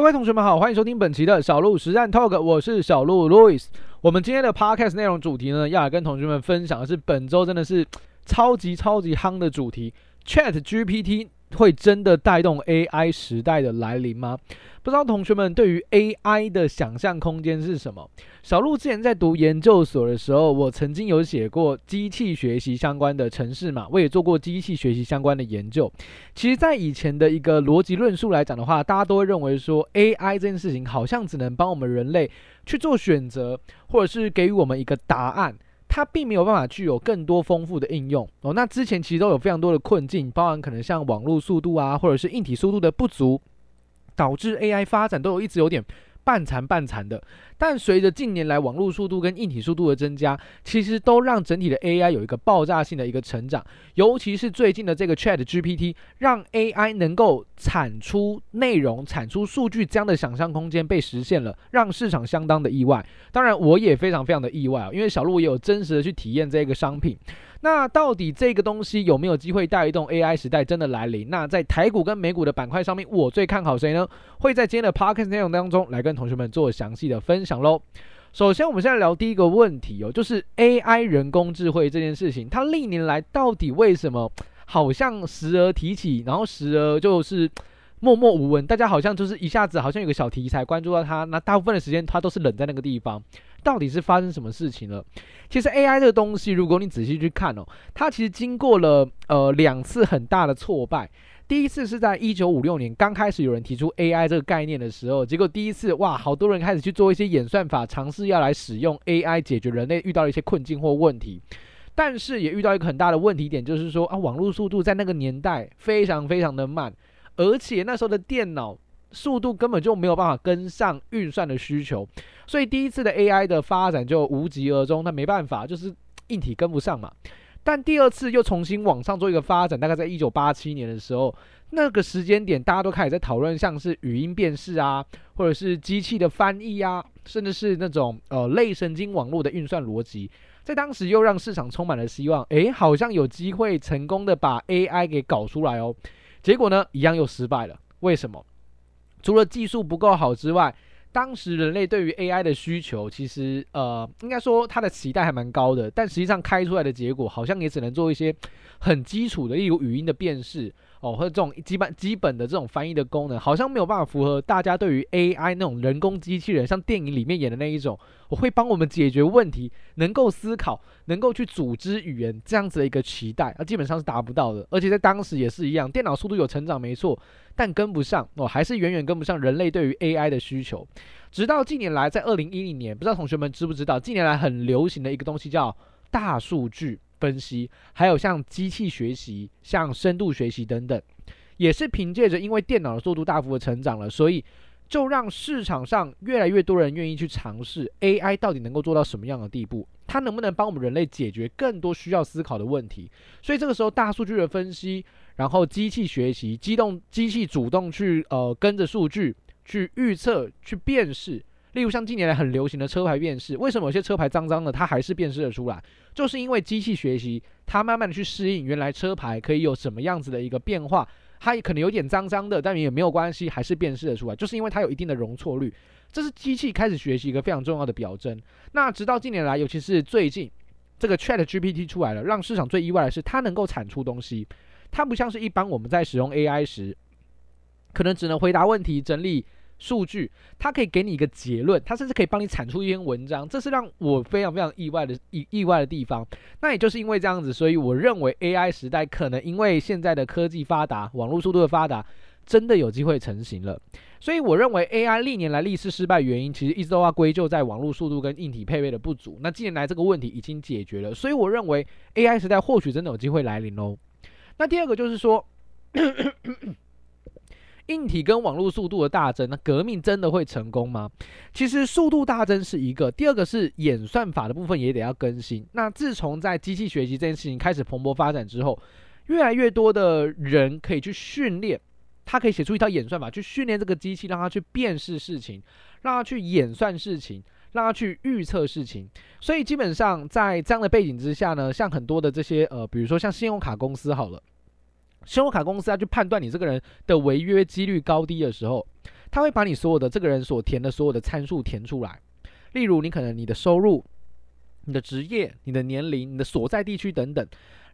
各位同学们好，欢迎收听本期的小鹿实战 Talk，我是小鹿 Louis。我们今天的 Podcast 内容主题呢，要来跟同学们分享的是本周真的是超级超级夯的主题，Chat GPT。会真的带动 AI 时代的来临吗？不知道同学们对于 AI 的想象空间是什么？小鹿之前在读研究所的时候，我曾经有写过机器学习相关的程式嘛，我也做过机器学习相关的研究。其实，在以前的一个逻辑论述来讲的话，大家都会认为说 AI 这件事情好像只能帮我们人类去做选择，或者是给予我们一个答案。它并没有办法具有更多丰富的应用哦。那之前其实都有非常多的困境，包含可能像网络速度啊，或者是硬体速度的不足，导致 AI 发展都有一直有点。半残半残的，但随着近年来网络速度跟硬体速度的增加，其实都让整体的 AI 有一个爆炸性的一个成长。尤其是最近的这个 ChatGPT，让 AI 能够产出内容、产出数据这样的想象空间被实现了，让市场相当的意外。当然，我也非常非常的意外啊，因为小鹿也有真实的去体验这个商品。那到底这个东西有没有机会带动 AI 时代真的来临？那在台股跟美股的板块上面，我最看好谁呢？会在今天的 Podcast 内容当中来跟同学们做详细的分享喽。首先，我们现在聊第一个问题哦，就是 AI 人工智慧这件事情，它历年来到底为什么好像时而提起，然后时而就是默默无闻？大家好像就是一下子好像有个小题材关注到它，那大部分的时间它都是冷在那个地方。到底是发生什么事情了？其实 AI 这个东西，如果你仔细去看哦，它其实经过了呃两次很大的挫败。第一次是在一九五六年刚开始有人提出 AI 这个概念的时候，结果第一次哇，好多人开始去做一些演算法，尝试要来使用 AI 解决人类遇到的一些困境或问题。但是也遇到一个很大的问题点，就是说啊，网络速度在那个年代非常非常的慢，而且那时候的电脑。速度根本就没有办法跟上运算的需求，所以第一次的 AI 的发展就无疾而终。那没办法，就是硬体跟不上嘛。但第二次又重新往上做一个发展，大概在一九八七年的时候，那个时间点大家都开始在讨论像是语音辨识啊，或者是机器的翻译啊，甚至是那种呃类神经网络的运算逻辑，在当时又让市场充满了希望。诶，好像有机会成功的把 AI 给搞出来哦。结果呢，一样又失败了。为什么？除了技术不够好之外，当时人类对于 AI 的需求，其实呃，应该说它的期待还蛮高的，但实际上开出来的结果，好像也只能做一些很基础的，例如语音的辨识。哦，或者这种基本基本的这种翻译的功能，好像没有办法符合大家对于 AI 那种人工机器人，像电影里面演的那一种，我会帮我们解决问题，能够思考，能够去组织语言这样子的一个期待，啊，基本上是达不到的。而且在当时也是一样，电脑速度有成长没错，但跟不上哦，还是远远跟不上人类对于 AI 的需求。直到近年来，在二零一零年，不知道同学们知不知道，近年来很流行的一个东西叫大数据。分析，还有像机器学习、像深度学习等等，也是凭借着因为电脑的速度大幅的成长了，所以就让市场上越来越多人愿意去尝试 AI 到底能够做到什么样的地步，它能不能帮我们人类解决更多需要思考的问题？所以这个时候大数据的分析，然后机器学习，机动机器主动去呃跟着数据去预测、去辨识。例如像近年来很流行的车牌辨识，为什么有些车牌脏脏的，它还是辨识得出来？就是因为机器学习，它慢慢的去适应原来车牌可以有什么样子的一个变化，它可能有点脏脏的，但也没有关系，还是辨识得出来，就是因为它有一定的容错率，这是机器开始学习一个非常重要的表征。那直到近年来，尤其是最近这个 ChatGPT 出来了，让市场最意外的是，它能够产出东西，它不像是一般我们在使用 AI 时，可能只能回答问题、整理。数据，它可以给你一个结论，它甚至可以帮你产出一篇文章，这是让我非常非常意外的意意外的地方。那也就是因为这样子，所以我认为 AI 时代可能因为现在的科技发达，网络速度的发达，真的有机会成型了。所以我认为 AI 历年来历次失败原因，其实一直都要归咎在网络速度跟硬体配备的不足。那近年来这个问题已经解决了，所以我认为 AI 时代或许真的有机会来临哦。那第二个就是说。硬体跟网络速度的大增，那革命真的会成功吗？其实速度大增是一个，第二个是演算法的部分也得要更新。那自从在机器学习这件事情开始蓬勃发展之后，越来越多的人可以去训练，他可以写出一套演算法去训练这个机器，让它去辨识事情，让它去演算事情，让他去预测事情。所以基本上在这样的背景之下呢，像很多的这些呃，比如说像信用卡公司好了。信用卡公司要去判断你这个人的违约几率高低的时候，他会把你所有的这个人所填的所有的参数填出来。例如，你可能你的收入、你的职业、你的年龄、你的所在地区等等，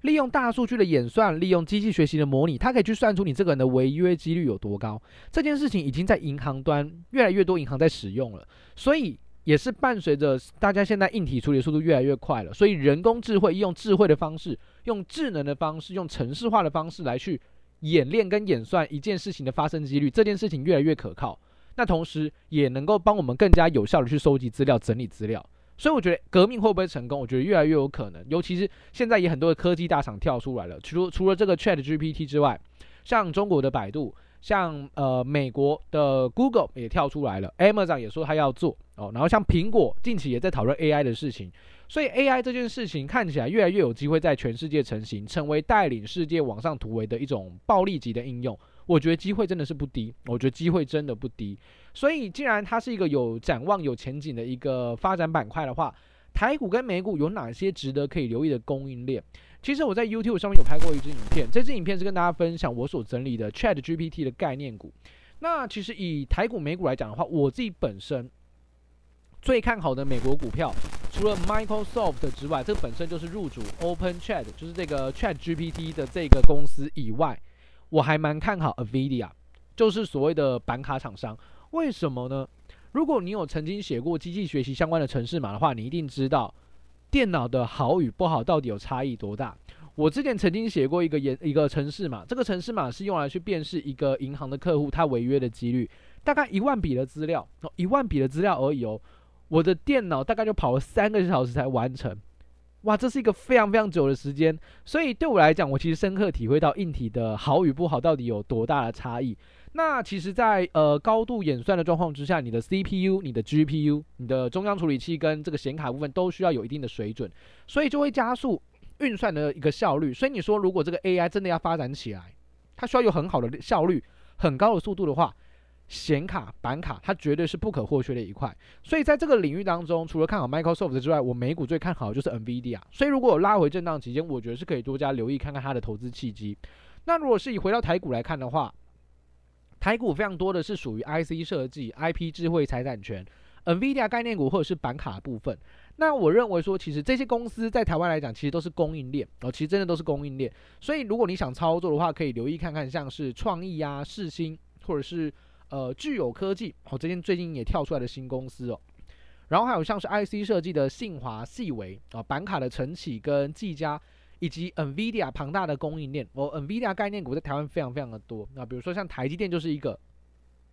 利用大数据的演算，利用机器学习的模拟，它可以去算出你这个人的违约几率有多高。这件事情已经在银行端越来越多银行在使用了，所以也是伴随着大家现在硬体处理速度越来越快了，所以人工智慧用智慧的方式，用智能的方式，用程式化的方式来去演练跟演算一件事情的发生几率，这件事情越来越可靠。那同时也能够帮我们更加有效的去收集资料、整理资料，所以我觉得革命会不会成功？我觉得越来越有可能。尤其是现在也很多的科技大厂跳出来了，除除了这个 ChatGPT 之外，像中国的百度，像呃美国的 Google 也跳出来了，Amazon 也说他要做哦，然后像苹果近期也在讨论 AI 的事情，所以 AI 这件事情看起来越来越有机会在全世界成型，成为带领世界往上突围的一种暴力级的应用。我觉得机会真的是不低，我觉得机会真的不低。所以，既然它是一个有展望、有前景的一个发展板块的话，台股跟美股有哪些值得可以留意的供应链？其实我在 YouTube 上面有拍过一支影片，这支影片是跟大家分享我所整理的 ChatGPT 的概念股。那其实以台股、美股来讲的话，我自己本身最看好的美国股票，除了 Microsoft 之外，这本身就是入主 OpenChat，就是这个 ChatGPT 的这个公司以外。我还蛮看好 Avidia，就是所谓的板卡厂商。为什么呢？如果你有曾经写过机器学习相关的程式码的话，你一定知道电脑的好与不好到底有差异多大。我之前曾经写过一个研一个城市码，这个城市码是用来去辨识一个银行的客户他违约的几率，大概一万笔的资料，一万笔的资料而已哦。我的电脑大概就跑了三个小时才完成。哇，这是一个非常非常久的时间，所以对我来讲，我其实深刻体会到硬体的好与不好到底有多大的差异。那其实在，呃高度演算的状况之下，你的 CPU、你的 GPU、你的中央处理器跟这个显卡部分都需要有一定的水准，所以就会加速运算的一个效率。所以你说，如果这个 AI 真的要发展起来，它需要有很好的效率、很高的速度的话。显卡、板卡，它绝对是不可或缺的一块。所以在这个领域当中，除了看好 Microsoft 之外，我美股最看好就是 NVIDIA。所以如果有拉回震荡期间，我觉得是可以多加留意看看它的投资契机。那如果是以回到台股来看的话，台股非常多的是属于 IC 设计、IP 智慧财产权、NVIDIA 概念股或者是板卡部分。那我认为说，其实这些公司在台湾来讲，其实都是供应链哦，其实真的都是供应链。所以如果你想操作的话，可以留意看看像是创意啊、世新或者是。呃，聚友科技哦，这间最近也跳出来的新公司哦，然后还有像是 IC 设计的信华、细微啊，板卡的晨起跟技嘉，以及 NVIDIA 庞大的供应链哦，NVIDIA 概念股在台湾非常非常的多。那比如说像台积电就是一个，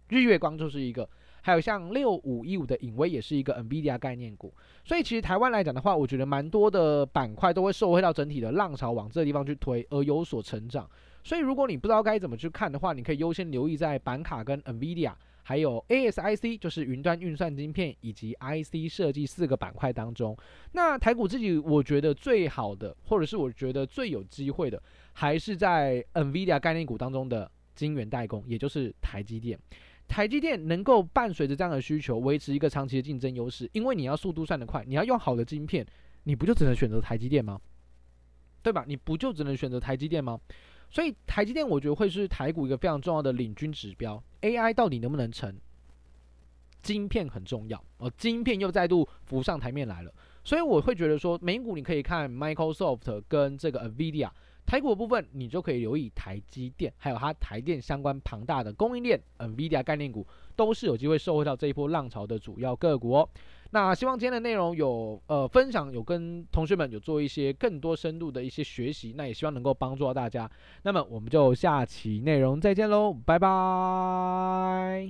日月光就是一个，还有像六五一五的影威也是一个 NVIDIA 概念股。所以其实台湾来讲的话，我觉得蛮多的板块都会受惠到整体的浪潮往这个地方去推，而有所成长。所以，如果你不知道该怎么去看的话，你可以优先留意在板卡跟 NVIDIA，还有 ASIC，就是云端运算晶片以及 IC 设计四个板块当中。那台股自己我觉得最好的，或者是我觉得最有机会的，还是在 NVIDIA 概念股当中的晶圆代工，也就是台积电。台积电能够伴随着这样的需求，维持一个长期的竞争优势，因为你要速度算得快，你要用好的晶片，你不就只能选择台积电吗？对吧？你不就只能选择台积电吗？所以台积电我觉得会是台股一个非常重要的领军指标，AI 到底能不能成？晶片很重要哦，晶片又再度浮上台面来了，所以我会觉得说，美股你可以看 Microsoft 跟这个 NVIDIA，台股部分你就可以留意台积电，还有它台电相关庞大的供应链，NVIDIA 概念股都是有机会受惠到这一波浪潮的主要个股哦。那希望今天的内容有呃分享，有跟同学们有做一些更多深度的一些学习，那也希望能够帮助到大家。那么我们就下期内容再见喽，拜拜。